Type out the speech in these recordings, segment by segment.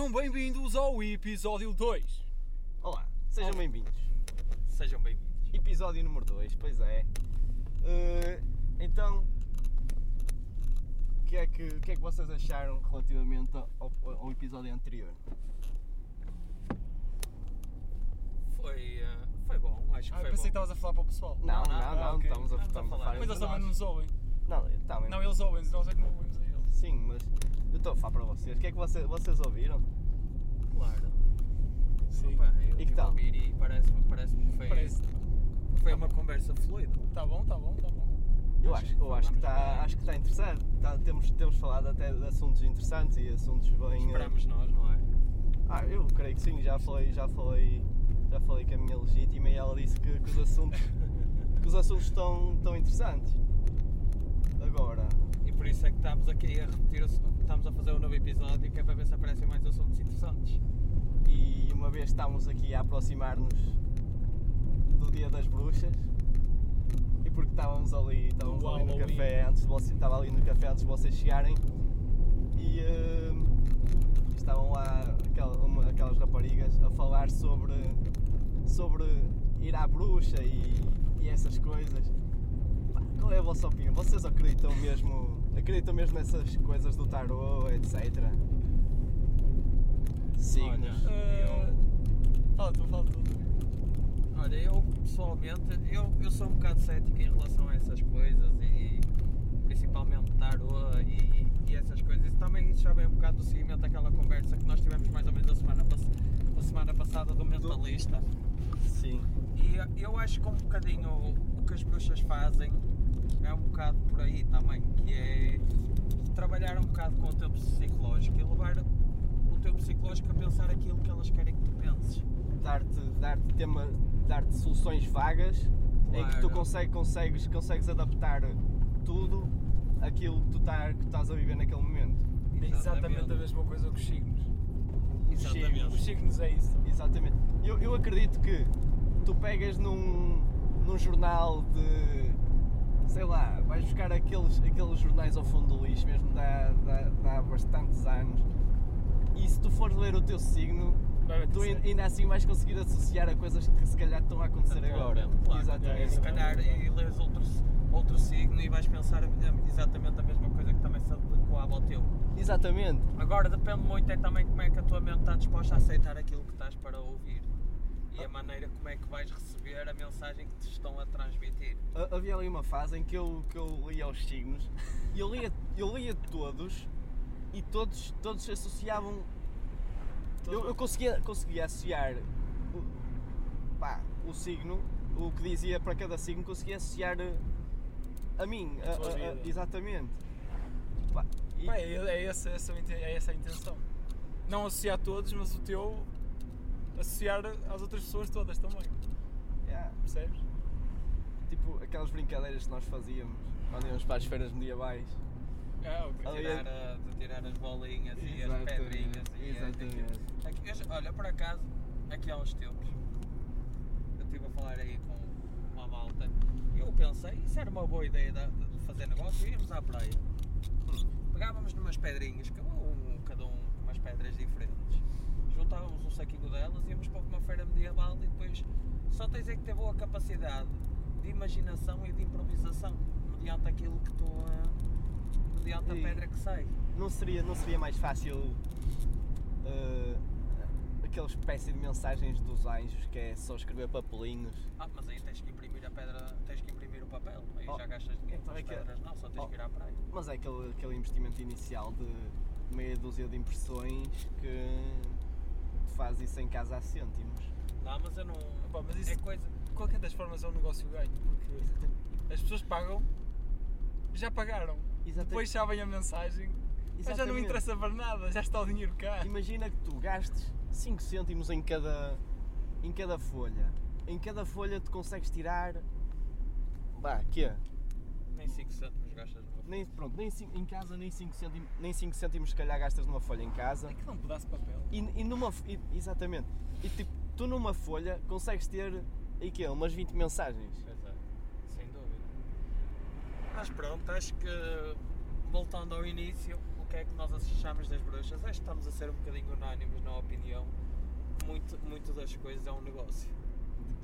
Sejam bem-vindos ao episódio 2. Olá, sejam Olá. bem-vindos. Sejam bem-vindos. Episódio número 2, pois é. Eh, então, o que, é que, o que é que vocês acharam relativamente ao, ao episódio anterior? Foi, eh, foi bom, acho que Ah, eu foi pensei que bom. estavas a falar para o pessoal. Não, não, não, Ah, ok. estamos, a, Estamos a estamos a falar Mas eles também não nos ouvem. Não, tá. Não, eles ouvem, nós é que Sim, mas eu estou a falar para vocês. O que é que vocês, vocês ouviram? Claro. Sim. Opa, eu E que tal? ouvir e parece-me parece que foi, Parece. foi uma conversa fluida. Tá bom, tá bom, tá bom. Eu Acho que eu acho que está bem. acho que está interessante. Tá- temos, temos falado até de assuntos interessantes e assuntos bem. eh, Esperamos nós, não é? Ah, eu creio que sim, já falei, já falei, já falei com a minha legítima e ela disse que, que os assuntos, que os assuntos estão, estão interessantes. Agora, por isso é que estamos aqui a repetir, estamos a fazer um novo episódio que é para ver se aparecem mais assuntos interessantes. e uma vez estamos aqui a aproximar-nos do Dia das Bruxas e porque estávamos ali, estávamos ali no café antes de vocês, estava ali no café antes de vocês chegarem e eh, estavam lá aquel- uma- aquelas raparigas a falar sobre, sobre ir à bruxa e, e essas coisas. Pá, Qual é a vossa opinião? Vocês acreditam mesmo, acreditam mesmo nessas coisas do tarô, etc? Signos. Olha, Eh, Fala tu, fala tu. Olha, eu pessoalmente, eu, eu sou um bocado cético em relação a essas coisas e principalmente tarô e, e essas coisas. Isso também isso já vem um bocado do seguimento daquela conversa que nós tivemos mais ou menos a semana, pass- a semana passada do mentalista. Sim. E eu acho que um bocadinho o que as bruxas fazem é um bocado por aí também, que é trabalhar um bocado com o teu psicológico e levar o teu psicológico a pensar aquilo que elas querem que tu penses. dar-te dar-te tema dar-te soluções vagas em que tu Claro. consegue, consegues consegues adaptar tudo aquilo que tu tá, que estás a viver naquele momento É exatamente a mesma coisa que os signos. Exatamente. Os signos é isso. exatamente eu, eu acredito que tu pegas num, num jornal de sei lá vais buscar aqueles, aqueles jornais ao fundo do lixo mesmo há, de há bastantes anos e se tu fores ler o teu signo tu ainda assim vais conseguir associar a coisas que se calhar estão a acontecer agora Atualmente, claro. exatamente E se calhar e lês outro, outro signo e vais pensar exatamente a mesma coisa que também se adequava ao teu. Exatamente. Agora depende muito é também como é que a tua mente está disposta a aceitar aquilo que estás para ouvir e a maneira como é que vais receber a mensagem que te estão a transmitir. Ha- Havia ali uma fase em que eu, que eu lia os signos e eu lia, eu lia todos e todos, todos se associavam. Eu, eu conseguia, conseguia associar o, pá, o signo, o que dizia para cada signo, conseguia associar a mim. A a- exatamente. Pá, e- Pá, é, é, essa, essa, é essa a intenção. Não associar todos, mas o teu associar às outras pessoas todas também. yeah, Percebes? tipo aquelas brincadeiras que nós fazíamos quando íamos para as feiras medievais. Ah, ok. Ali- Tirar, a- de tirar as bolinhas e as Exatamente, pedrinhas e exatamente. olha, por acaso, aqui há uns tempos, eu estive a falar aí com uma malta e eu pensei, isso era uma boa ideia de, de fazer negócio, íamos à praia, pegávamos numas pedrinhas, cada um, cada um com umas pedras diferentes, juntávamos um saquinho delas, íamos para uma feira medieval e depois só tens é que ter boa capacidade de imaginação e de improvisação mediante aquilo que tu. ah, mediante a E- pedra que sai. não seria, não seria mais fácil eh, aquela espécie de mensagens dos anjos que é só escrever papelinhos? Ah, mas aí tens que imprimir a pedra, tens que imprimir o papel, aí Oh, já gastas dinheiro então é que- pedras, não, só tens oh. que ir à praia. Mas é aquele, aquele investimento inicial de meia dúzia de impressões que fazes isso em casa a cêntimos. Não, mas eu não. Pá, mas isso- É coisa. De qualquer das formas é um negócio ganho, porque as pessoas pagam, já pagaram. Exatamente. Depois sabem a mensagem, mas já não Exatamente. interessa para nada, já está o dinheiro cá. Imagina que tu gastes 5 cêntimos em cada, em cada folha. Em cada folha tu consegues tirar. Bah, quê? Nem 5 cêntimos gastas Nem, pronto, nem cin- em casa nem 5 cêntimos, nem 5 cêntimos se calhar gastas numa folha em casa. É um pedaço de papel. E, e numa. e- exatamente. E tipo, tu numa folha consegues ter. E quê? Umas 20 mensagens. É, sem dúvida. Mas pronto, acho que voltando ao início, o que é que nós achamos das bruxas? Acho que estamos a ser um bocadinho unânimes na opinião. que Muito, muito das coisas é um negócio.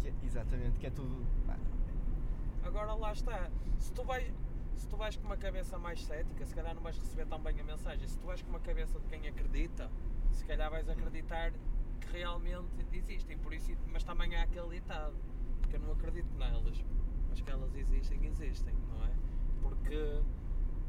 Que- exatamente, que é tudo. Agora lá está. Se tu vais, se tu vais com uma cabeça mais cética, se calhar não vais receber tão bem a mensagem. Se tu vais com uma cabeça de quem acredita, se calhar vais acreditar que realmente existem. Por isso, mas também há aquele ditado, que eu não acredito nelas, mas que elas existem, existem, não é? Porque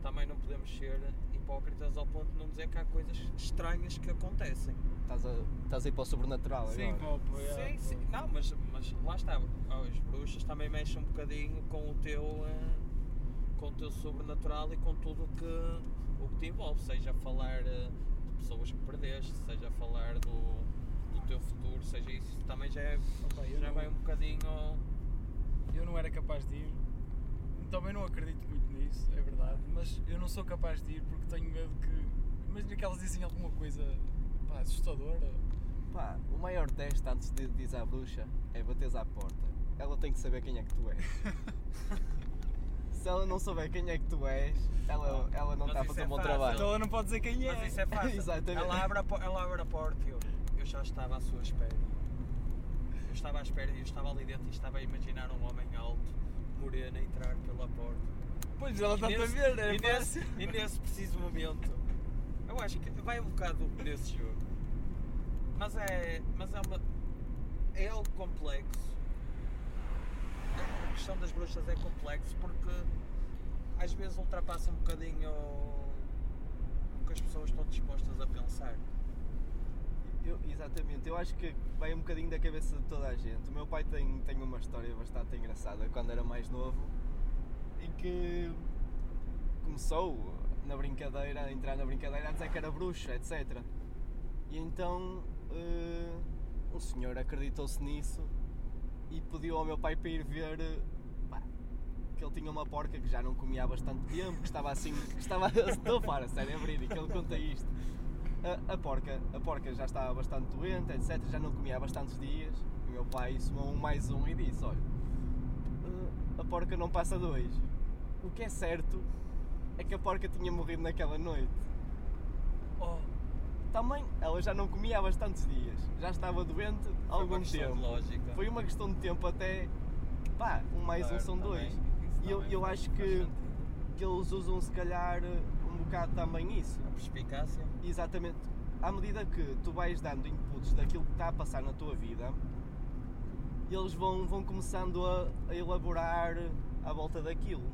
também não podemos ser hipócritas ao ponto de não dizer que há coisas estranhas que acontecem. Estás a, estás a ir para o sobrenatural Sim, agora. pô, é, Sim, pô. sim. Não, mas, mas lá está. As bruxas também mexem um bocadinho com o teu. eh, com o teu sobrenatural e com tudo o que, o que te envolve. Seja falar eh, de pessoas que perdeste, seja falar do, do teu futuro, seja isso. Também já, é, Opa, já não- vai um bocadinho. Eu não era capaz de ir. Também não acredito muito nisso, é verdade. Mas eu não sou capaz de ir porque tenho medo que. Imagina que elas dizem alguma coisa pá, assustadora. Pá, o maior teste antes de dizer à bruxa é bateres à porta. Ela tem que saber quem é que tu és. Se ela não souber quem é que tu és, ela, ela não Mas está a isso fazer é um bom fácil. trabalho. Então ela não pode dizer quem é. Mas isso é fácil. Exatamente. Ela abre, a, po- ela abre a porta e eu, eu já estava à sua espera. Eu estava à espera e eu estava ali dentro e estava a imaginar um homem alto, moreno, a entrar pela porta. Pois ela está a nesse- ver, é e, nesse, fácil. e nesse preciso momento, eu acho que vai um bocado nesse jogo. Mas é. Mas é uma. É algo complexo. A questão das bruxas é complexo porque às vezes ultrapassa um bocadinho o que as pessoas estão dispostas a pensar. Eu- exatamente, eu acho que vai um bocadinho da cabeça de toda a gente. O meu pai tem, tem uma história bastante engraçada quando era mais novo, em que começou na brincadeira, a entrar na brincadeira a dizer que era bruxa, etc. E então eh, um senhor acreditou-se nisso e pediu ao meu pai para ir ver eh, pá, que ele tinha uma porca que já não comia há bastante tempo, que estava assim, que estava. Estou fora, sério, é verídico, ele conta isto. A, a porca, a porca já estava bastante doente, etc. Já não comia há bastantes dias. E o meu pai somou um mais um e disse: Olha, eh, a porca não passa dois. O que é certo é que a porca tinha morrido naquela noite. Oh, Também ela já não comia há bastantes dias. Já estava doente há foi algum tempo. lógica. Foi uma questão de tempo até. Pá, um mais um Claro, são também, dois. isso E eu, eu acho que, que eles usam se calhar um bocado também isso. A perspicácia. Exatamente. À medida que tu vais dando inputs daquilo que está a passar na tua vida, eles vão, vão começando a, a elaborar à volta daquilo.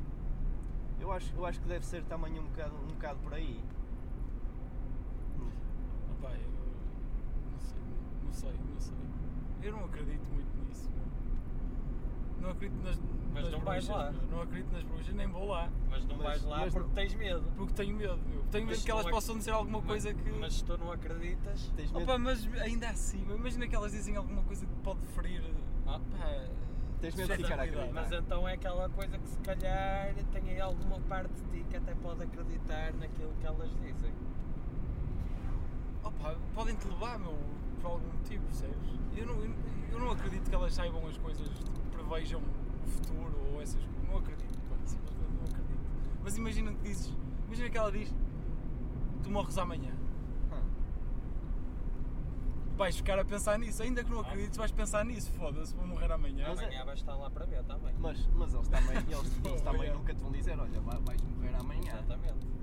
Eu acho, eu acho que deve ser também um bocado, um bocado por aí. Opa, eu não sei, não sei, não sei. Eu não acredito muito nisso. meu. Não acredito nas, Mas nas não vais bruxas, lá. meu. Não acredito nas bruxas, nem vou lá. Mas não Mas- vais lá porque não- tens medo. Porque tenho medo, meu. Tenho Mas medo que elas é- possam dizer alguma coisa mas, que. Mas se tu não acreditas. Tens medo, Opa, mas ainda assim, imagina que elas dizem alguma coisa que pode ferir. Ah. Pá, tens medo de ficar a acreditar. Mas então é aquela coisa que se calhar tem aí alguma parte de ti que até pode acreditar naquilo que elas dizem. Opa, podem te levar, meu, por algum motivo, percebes? Eu não, eu, eu não acredito que elas saibam as coisas, tipo, prevejam o futuro ou essas coisas. Não acredito, pá, simplesmente não acredito. Mas imagina que dizes, imagina que ela diz, tu morres amanhã. Ah, Vais ficar a pensar nisso, ainda que não acredites, vais pensar nisso, foda-se, vou morrer amanhã. Mas é- Amanhã vais estar lá para ver também. Mas, mas eles também, eles, eles também nunca te vão dizer, olha, vai- vais morrer amanhã. Exatamente.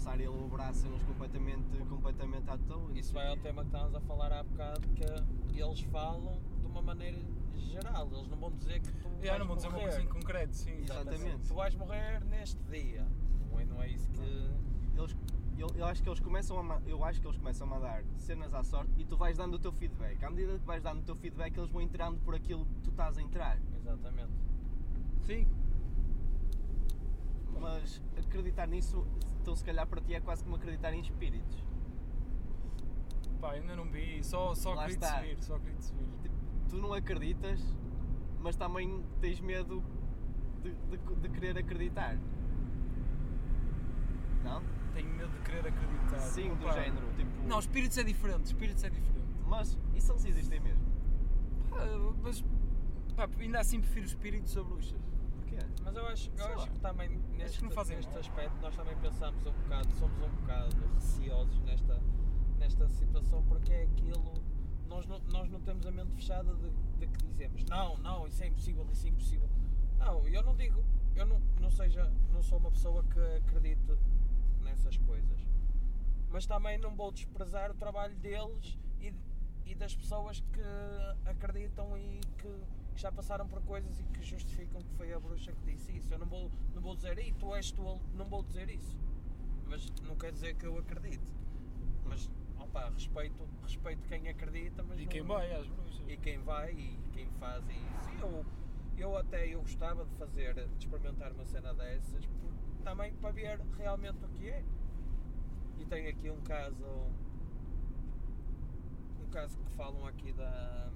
Vão começar a elaborar cenas completamente, completamente à toa. e Isso vai ao quê. tema que estávamos a falar há bocado, que eles falam de uma maneira geral. Eles não vão dizer que tu Yeah, vais não vou dizer uma morrer. coisa em concreto, sim. Exatamente. Tu vais morrer neste dia. Não é, não é isso que. eles, eu, eu acho que eles começam a eu acho que eles começam a dar cenas à sorte e tu vais dando o teu feedback. À medida que vais dando o teu feedback, eles vão entrando por aquilo que tu estás a entrar. Exatamente. Sim. Mas acreditar nisso, então se calhar para ti é quase como acreditar em espíritos. Pá, ainda não vi, só, só Lá acredito está. subir, só acredito subir. Tipo, tu não acreditas, mas também tens medo de, de- de querer acreditar. Não? Tenho medo de querer acreditar. Sim, do Opa, género. Tipo, Não, espíritos é diferente, espíritos é diferente. Mas isso eles existem mesmo. Pá, mas pá, ainda assim prefiro espíritos a bruxas. Mas eu acho, eu acho que também neste, que neste aspecto nós também pensamos um bocado, somos um bocado receosos nesta, nesta situação porque é aquilo, nós não, nós não temos a mente fechada de, de que dizemos não, não, isso é impossível, isso é impossível. Não, eu não digo, eu não, não, seja, não sou uma pessoa que acredite nessas coisas. Mas também não vou desprezar o trabalho deles e, e das pessoas que acreditam e que já passaram por coisas e que justificam que foi a bruxa que disse isso. Eu não vou, não vou dizer, e tu és tu, não vou dizer isso. Mas não quer dizer que eu acredite. Mas, opa, respeito, respeito quem acredita, mas E não- quem vai às bruxas. e quem vai e quem faz isso. E Eu, eu até eu gostava de fazer, de experimentar uma cena dessas, por- também para ver realmente o que é. E tenho aqui um caso, um caso que falam aqui da,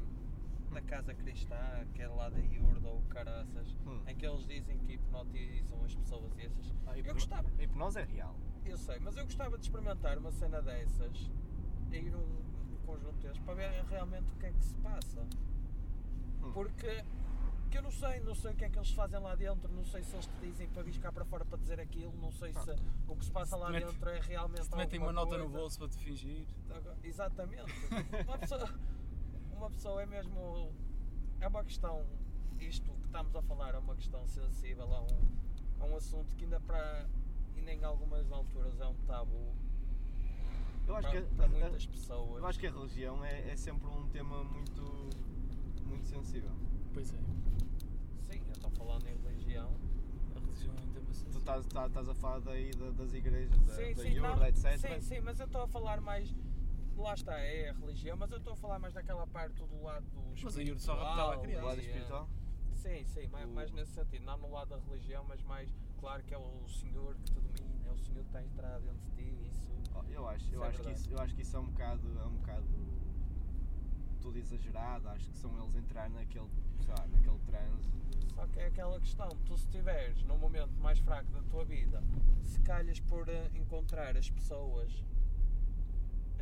da Casa Cristã, que é lá da Iurda ou Caraças, Hum. em que eles dizem que hipnotizam as pessoas e essas. A Eu gostava, A hipnose é real. eu sei, mas eu gostava de experimentar uma cena dessas, e ir um, conjunto desses, para ver realmente o que é que se passa. Hum. Porque que eu não sei, não sei o que é que eles fazem lá dentro, não sei se eles te dizem para vir cá para fora para dizer aquilo, não sei se o que se passa lá mete- dentro é realmente Se te metem uma nota no coisa. bolso para te fingir. Exatamente. Uma pessoa, uma pessoa é mesmo. É uma questão. Isto que estamos a falar é uma questão sensível, é um, é um assunto que ainda para. ainda em algumas alturas é um tabu Eu acho para, que, para muitas pessoas. eu acho que a religião é, é sempre um tema muito, muito sensível. Pois é. Sim, eu estou falando em religião. A religião é um tema Tu sensível. estás, estás, estás a falar daí da- das igrejas, da, sim, da sim, Iurda, não, etc. sim, sim, mas eu estou a falar mais. Lá está, é a religião, mas eu estou a falar mais daquela parte do lado do Mas a Iurda só raptava a espiritual criança. Do lado espiritual? Sim, sim, mais, O- mais nesse sentido, não no lado da religião, mas mais, claro que é o Senhor que te domina, é o Senhor que está a entrar dentro de ti, isso. Oh, Eu acho, eu é acho, que isso, eu acho que isso é um bocado, é um bocado tudo exagerado, acho que são eles entrar naquele, lá, naquele transe. Só que é aquela questão, tu se estiveres num momento mais fraco da tua vida, se calhas por eh, encontrar as pessoas,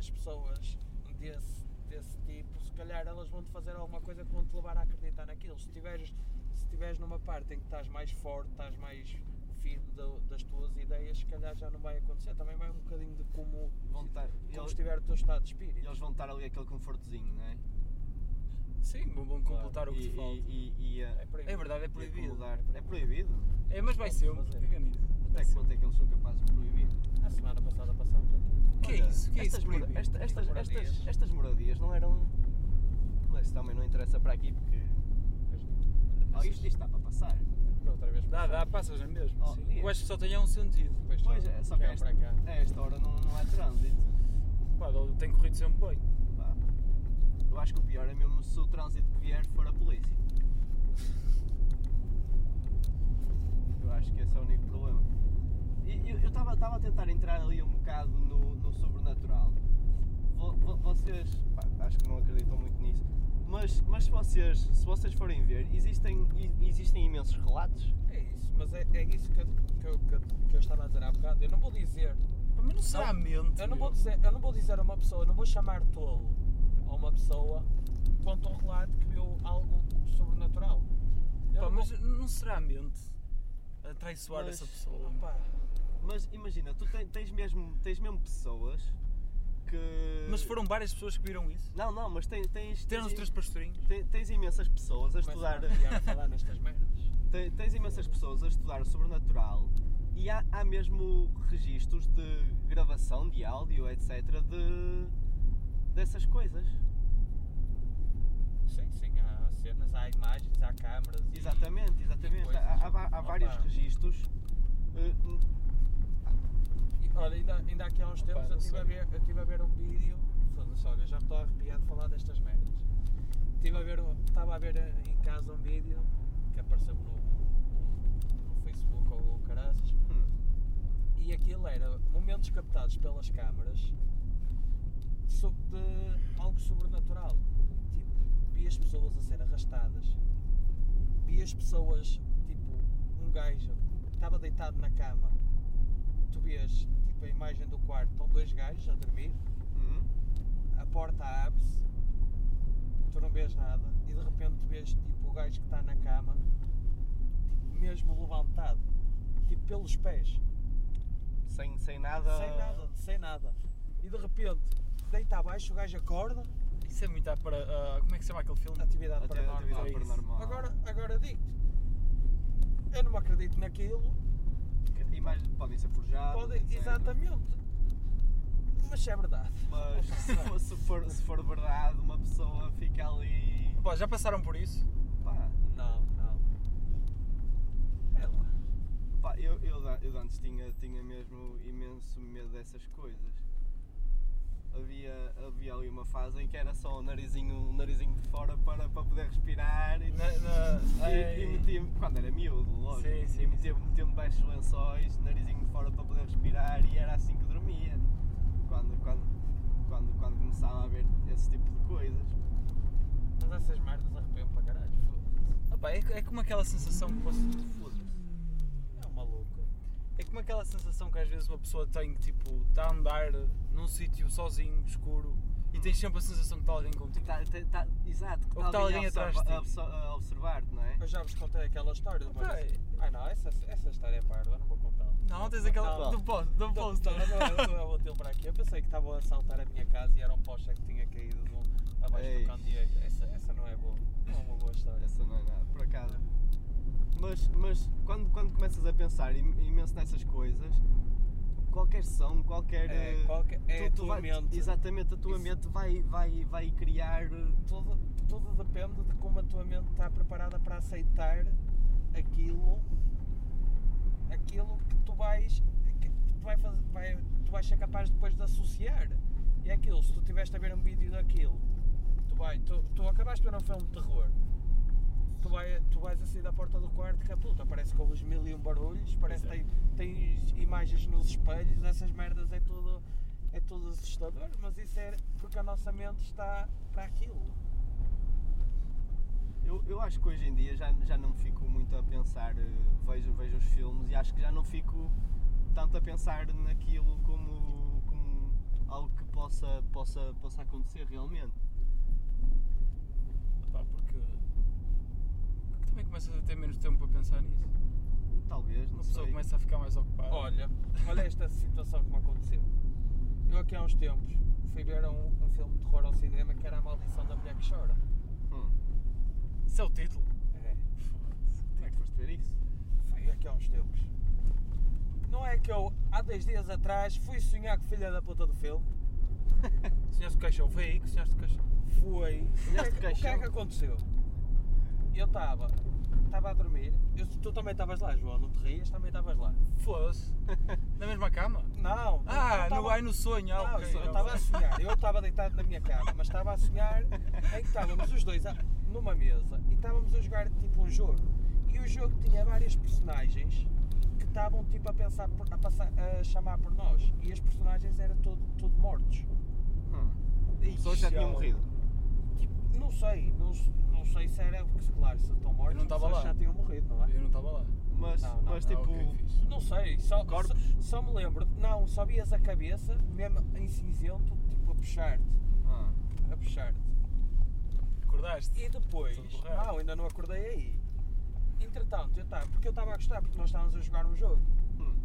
as pessoas desse, desse tipo, se calhar elas vão-te fazer alguma coisa que vão te levar a acreditar naquilo. Se estiveres se estiveres numa parte em que estás mais forte, estás mais firme da- das tuas ideias, se calhar já não vai acontecer. Também vai um bocadinho de como, Vão estar, como eles, estiver o teu estado de espírito. eles vão estar ali aquele confortozinho, não é? Sim, vão completar o que e, te falta. e, e, e, É. É verdade, é proibido. acomodar. É proibido? É, mas vai ser, fica nisso. Até que ponto é que eles são capazes de proibir? A semana passada passamos aqui. Que é isso? Que é estas, isso mora- esta- estas, Moradias. estas, estas moradias não eram. Mas isso também não interessa para aqui porque. Oh, isto, isto está para passar. Outra vez Dá, dá, passas é mesmo. Oh, sim. Eu acho que só tem um sentido. Depois Pois é, só que é esta, para cá. a esta hora não, não há trânsito. Pá, tem corrido sempre bem. Pá. Eu acho que o pior é mesmo se o trânsito que vier for a polícia. Eu acho que esse é o único problema. Eu estava a tentar entrar ali um bocado no, no sobrenatural. Vo- vo- vocês, pá, acho que não acreditam muito nisso, mas, mas se, vocês, se vocês forem ver, existem, existem imensos relatos. É isso, mas é, é isso que, eu- que, eu- que, eu- que eu estava a dizer há bocado. Eu não vou dizer. Mas não será Não, mente. Eu não, vou dizer, eu não vou dizer a uma pessoa, eu não vou chamar tolo a uma pessoa quanto ao relato que viu algo sobrenatural. Pá, não mas vou- não será mente a traiçoar Mas- essa pessoa? Pá, Mas imagina, tu ten- tens, mesmo, tens mesmo pessoas que. Mas foram várias pessoas que viram isso? Não, não, mas tens. tens, Teram os tens, três pastorinhos? tens, tens imensas pessoas a estudar. a falar nestas merdas. Tens, tens imensas pessoas a estudar o sobrenatural e há, há mesmo registros de gravação de áudio, etc. de dessas coisas. Sim, sim, há cenas, há imagens, há câmaras. e- Exatamente, exatamente. coisas. Há, há há Opa. vários registros. E, olha, ainda, ainda aqui há uns Opa, tempos eu não estive a, ver, eu estive a ver um vídeo. Foda-se, olha, já me estou arrepiado de falar destas merdas. Estive a ver, estava a ver eh, em casa um vídeo que apareceu no, no, no Facebook ou, ou caraças. hum, E aquilo era momentos captados pelas câmaras de algo sobrenatural. As pessoas a ser arrastadas, vi as pessoas, tipo, um gajo estava deitado na cama, tu vês tipo, a imagem do quarto, estão dois gajos a dormir, hum, a porta abre-se, tu não vês nada, e de repente tu vês tipo, o gajo que está na cama, tipo, mesmo levantado, tipo pelos pés, Sem, sem nada. sem nada, sem nada. E de repente, deita abaixo, o gajo acorda, Isso é muito para. ah, como é que se chama aquele filme? atividade Ati- paranormal. atividade é paranormal. Agora, agora digo-te, eu não acredito naquilo, Imagens podem ser forjadas. pode, exatamente, mas se é verdade. Mas se for, se, for, se for verdade, uma pessoa fica ali. Pá, já passaram por isso? Pá, Não, não. É lá. pá, eu, eu, de- eu antes tinha, tinha mesmo imenso medo dessas coisas. Havia, havia ali uma fase em que era só o narizinho, o narizinho de fora para, para poder respirar e, Na, na, e, e metia-me, quando era miúdo, lógico, Sim, sim, e metia-me metia debaixo dos lençóis, narizinho de fora para poder respirar e era assim que dormia. Quando, quando, quando, quando começava a ver esse tipo de coisas. Mas essas merdas arrepiam para caralho. foda-se. Ah é, é como aquela sensação que posso. Foda-se. É um maluco. É como aquela sensação que às vezes uma pessoa tem que tipo, está a andar num sítio sozinho, escuro, e tens sempre a sensação que está alguém contigo. Tá, tá, tá, exato, que que tá alguém a atrás de ti. a observar-te, não é? Eu já vos contei aquela história, mas... é- Ai não, essa, essa história é parda, eu não vou contar. Não, tens aquela Não. do post, do Não, post. não, não, não, não vou ter para aqui. Eu pensei que estavam a assaltar a minha casa e era um poste que tinha caído do, abaixo Ei. do candeeiro. Essa, essa não é boa. Não é uma boa história. Essa não é nada, por acaso. Mas, mas quando, quando começas a pensar im- imenso nessas coisas, qualquer som, qualquer. É, eh, qualquer- é a tua vai, mente. Exatamente, a tua Isso. mente vai, vai, vai criar. eh, Tudo, tudo depende de como a tua mente está preparada para aceitar aquilo, aquilo que tu vais, que tu vai fazer, vai, tu vais ser capaz depois de associar. E é aquilo, se tu estiveste a ver um vídeo daquilo, tu, vai, tu, tu acabaste de ver um filme de terror, tu, vai, tu vais a sair da porta do quarto que a puta, parece que ouves mil e um barulhos, parece que Pois é. tem, tens imagens nos espelhos, essas merdas é tudo, é tudo assustador, mas isso é porque a nossa mente está para aquilo. Eu, eu acho que hoje em dia já, já não fico muito a pensar, eh, vejo, vejo os filmes e acho que já não fico tanto a pensar naquilo como, como algo que possa, possa, possa acontecer realmente. Pá, porque, porque também começas a ter menos tempo para pensar nisso. Talvez, não Uma pessoa sei. começa a ficar mais ocupada. Olha, olha esta situação que me aconteceu. Eu aqui há uns tempos fui ver um, um filme de terror ao cinema que era A Maldição da Mulher que Chora. Hum, Isso é o título. É, Foda-se. como é que foste ver isso? foi aqui há uns tempos. Não é que eu, há dois dias atrás, fui sonhar com filha da puta do filme. Sonhaste o caixão, foi aí que sonhaste o caixão. Fui. O que, é Sonhaste que, o que é caixão? que aconteceu? Eu estava, estava a dormir. Eu, tu também estavas lá, João, não te rias, também estavas lá. Foda-se. Na mesma cama? Não, não, Ah, eu no, tava- ai, no sonho. Ah, Não, ok, eu estava a sonhar, eu estava deitado na minha cama, mas estava a sonhar em que estávamos os dois a- numa mesa e estávamos a jogar tipo um jogo. E o jogo tinha várias personagens que estavam tipo a pensar por- a, passar, a chamar por nós. E as personagens eram todo, tudo mortos. Hum. As pessoas já tinham morrido. Tipo, não sei, não, não sei se era, porque claro, se estão mortos, não estava pessoas lá. já tinham morrido, não é? Eu não estava lá. Mas, Não, não, mas Ah, tipo. ok, fixe. Não sei, só, Corpos? só, só me lembro, não, só vias a cabeça, mesmo em cinzento, tipo a puxar-te, ah, a puxar-te. Acordaste? E depois, não, ainda não acordei aí. Entretanto, eu tava, porque eu estava a gostar, porque nós estávamos a jogar um jogo. hum.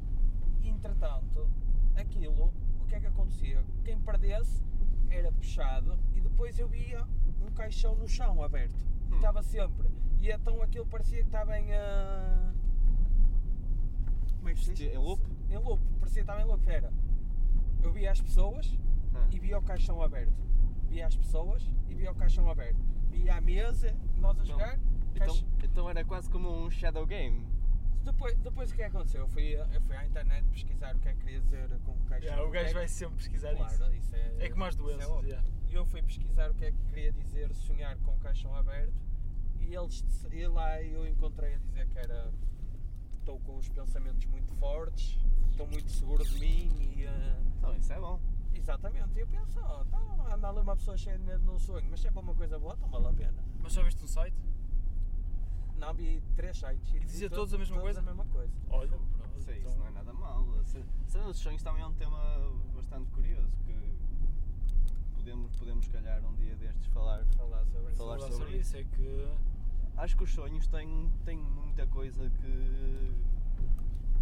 Entretanto, aquilo, o que é que acontecia? Quem perdesse era puxado e depois eu via um caixão no chão aberto. Hum. Estava sempre. E então aquilo parecia que estava em. ah, Como é que se diz? Em loop? Em loop, parecia que estava em loop. Era. Eu via as pessoas Ah. e via o caixão aberto. Via as pessoas e via o caixão aberto. Via a mesa, nós a Então- jogar. Então, caixa- então era quase como um shadow game. Depois, depois o que é que aconteceu? Eu fui, eu fui à internet pesquisar o que é que queria dizer com o caixão. Yeah, o é gajo vai sempre pesquisar Claro, isso. isso é, É como as isso doenças, óbvio. E eu fui pesquisar o que é que queria dizer sonhar com o caixão aberto e, eles, e lá eu encontrei a dizer que era estou com os pensamentos muito fortes, estou muito seguro de mim e eh, Então isso é bom. exatamente. E eu penso, oh, então anda ali uma pessoa cheia de medo num sonho, mas se é para uma coisa boa, então vale a pena. Mas só viste um site? Não vi três sites E dizia to- todos a mesma todos coisa? a mesma coisa. Olha, pronto. Isso, então- isso não é nada mal. Se- dos sonhos também é um tema bastante curioso que podemos, podemos se calhar um dia destes falar. Falar sobre isso. Falar sobre sobre isso é que acho que os sonhos têm, têm muita coisa que,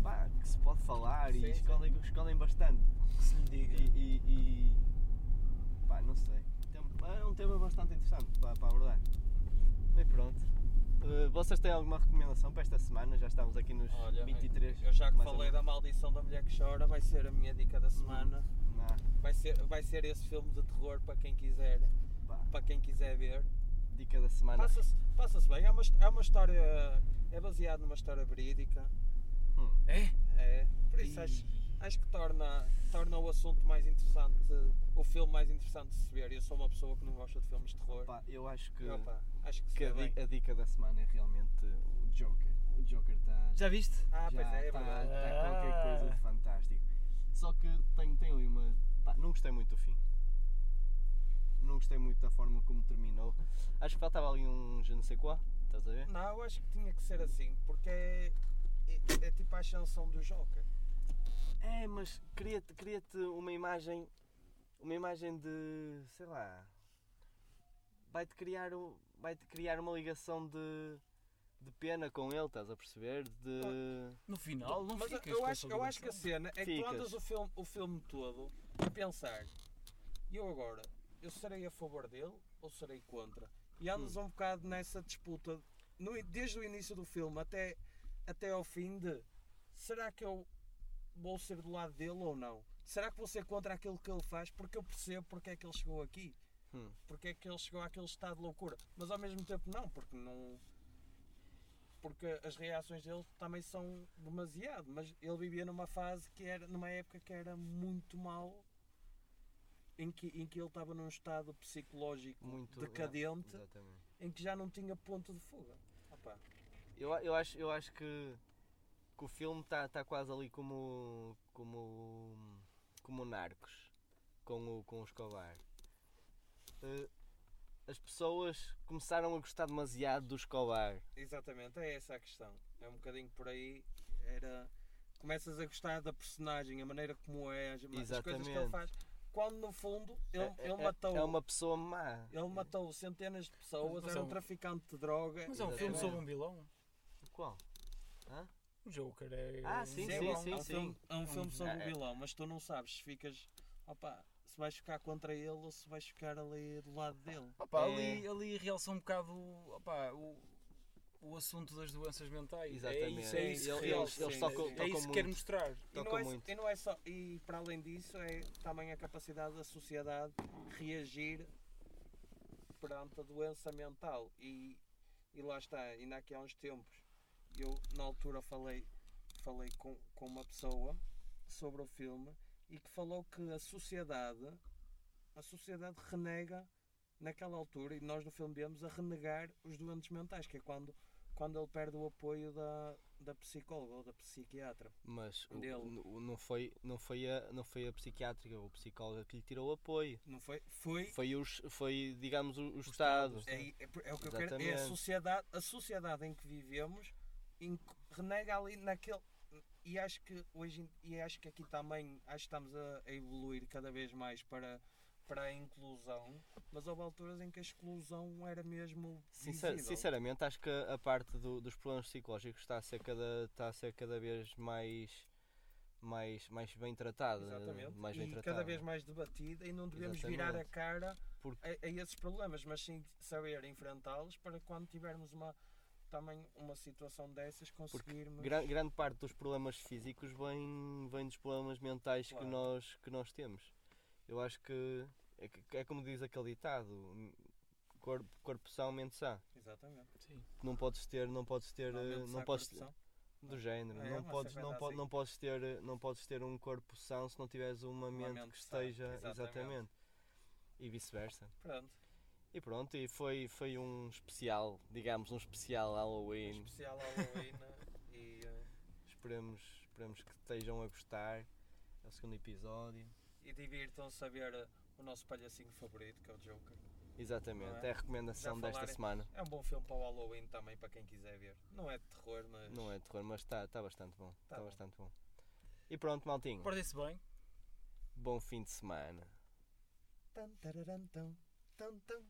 pá, que se pode falar Sim, e sim. escondem, escondem bastante. Que se lhe diga. E, e, e- pá, não sei. É um tema bastante interessante para, para abordar. Bem, pronto. Eh, vocês têm alguma recomendação para esta semana? Já estamos aqui nos Olha, 23. eu já que falei da maldição da mulher que chora, vai ser a minha dica da semana. Vai ser, vai ser esse filme de terror para quem quiser, para quem quiser ver. dica da semana. Passa-se passa-se bem, é uma, é uma história. É baseado numa história verídica. Hum, É? É, por isso Ih. acho, acho que torna, torna o assunto mais interessante, o filme mais interessante de se ver. Eu sou uma pessoa que não gosta de filmes de terror. pá, eu acho que, Opa, acho que que a, bem. a dica da semana é realmente o Joker. O Joker está. Já viste? Ah, já pois é, é está, verdade. está qualquer coisa de fantástico. Só que tem, tem ali uma. pá, não gostei muito do fim. Não gostei muito da forma como terminou. Acho que faltava ali um je ne sais quoi, estás a ver? Não, eu acho que tinha que ser assim, porque é, é, é tipo a ascensão do Joker. É, mas cria-te cria uma imagem. Uma imagem de. sei lá. Vai-te criar, um- vai-te criar uma ligação de. De pena com ele, estás a perceber? De. No final, não Mas ficas eu acho, eu acho que a cena é que tu andas o filme, o filme todo a pensar, e eu agora, eu serei a favor dele ou serei contra? E andas um bocado nessa disputa, no- desde o início do filme até, até ao fim de será que eu vou ser do lado dele ou não? Será que vou ser contra aquilo que ele faz? Porque eu percebo porque é que ele chegou aqui. Hum. Porque é que ele chegou àquele estado de loucura. Mas ao mesmo tempo não, porque não. Porque as reações dele também são demasiado. Mas ele vivia numa fase que era, numa época que era muito mal, em que, em que ele estava num estado psicológico muito. decadente, é, em que já não tinha ponto de fuga. Opa, Eu, eu, acho, eu acho que, que o filme está tá quase ali como. como. como Narcos com o, com o Escobar. Eh, as pessoas começaram a gostar demasiado do Escobar. exatamente, é essa a questão. É um bocadinho por aí. Era. Começas a gostar da personagem, a maneira como é, as, as coisas que ele faz. Quando no fundo ele, É- ele é- matou. É uma pessoa má. Ele matou centenas de pessoas, era é um um- traficante de droga. Mas é um filme sobre um vilão. Qual? Hã? O Joker é. Ah, um sim, vilão. sim, é um sim. filme, é um filme sobre É, o é. vilão, mas tu não sabes se ficas. Opa, se vais ficar contra ele ou se vais ficar ali do lado dele. Opa, É. ali, ali realça um bocado opa, o, o assunto das doenças mentais. Exatamente. É isso, é isso Ele- que eles, eles tocam, sim. É tocam isso que quero mostrar. E Tocam não, é, muito. e não é só. E para além disso, é também a capacidade da sociedade reagir perante a doença mental. E, e lá está, ainda aqui há uns tempos, eu na altura falei, falei com, com uma pessoa sobre o filme e que falou que a sociedade, a sociedade renega naquela altura, e nós no filme vemos a renegar os doentes mentais, que é quando, quando ele perde o apoio da, da psicóloga ou da psiquiatra. Mas o- não, foi, não, foi a, não foi a psiquiátrica ou psicóloga que lhe tirou o apoio. Não foi? Foi. Foi, os, foi digamos, o, o Estado. É, é, é o que eu quero. É a Exatamente. sociedade, a sociedade em que vivemos em que renega ali naquele. E acho que hoje e acho que aqui também acho que estamos a, a evoluir cada vez mais para, para a inclusão, mas houve alturas em que a exclusão era mesmo visível. sinceramente, acho que a parte do- dos problemas psicológicos está a ser cada, está a ser cada vez mais, mais, mais bem tratada. Exatamente. Mais bem e tratada. cada vez mais debatida e não devemos virar a Exatamente. cara Porque- a, a esses problemas, mas sim saber enfrentá-los para quando tivermos uma também uma situação dessas conseguirmos Gran- grande parte dos problemas físicos vem, vem dos problemas mentais Claro. que, nós, que nós temos. Eu acho que é, é como diz aquele ditado: corpo, corpo são, mente sã. Exatamente. Sim. Não podes ter, não podes ter, não há podes corrupção. do género, É, não uma podes, coisa não, po- assim. não podes ter, não podes ter um corpo são se não tiveres uma, mente, mente que esteja exatamente. exatamente. E vice-versa. Pronto. E pronto, e foi, foi um especial, digamos, um especial Um Halloween. especial Halloween e, eh, Esperemos, esperemos que estejam a gostar. É o segundo episódio. e divirtam-se a ver eh, o nosso palhacinho favorito, que é o Joker. Exatamente, é? é a recomendação desta semana. É um bom filme para o Halloween também, para quem quiser ver. Não é de terror, mas. Não é de terror, mas está tá bastante bom. Está Tá bom. bastante bom. E pronto, maltinho. Portem-se bem. Bom fim de semana. Tan, tararam, tão, tão, tão.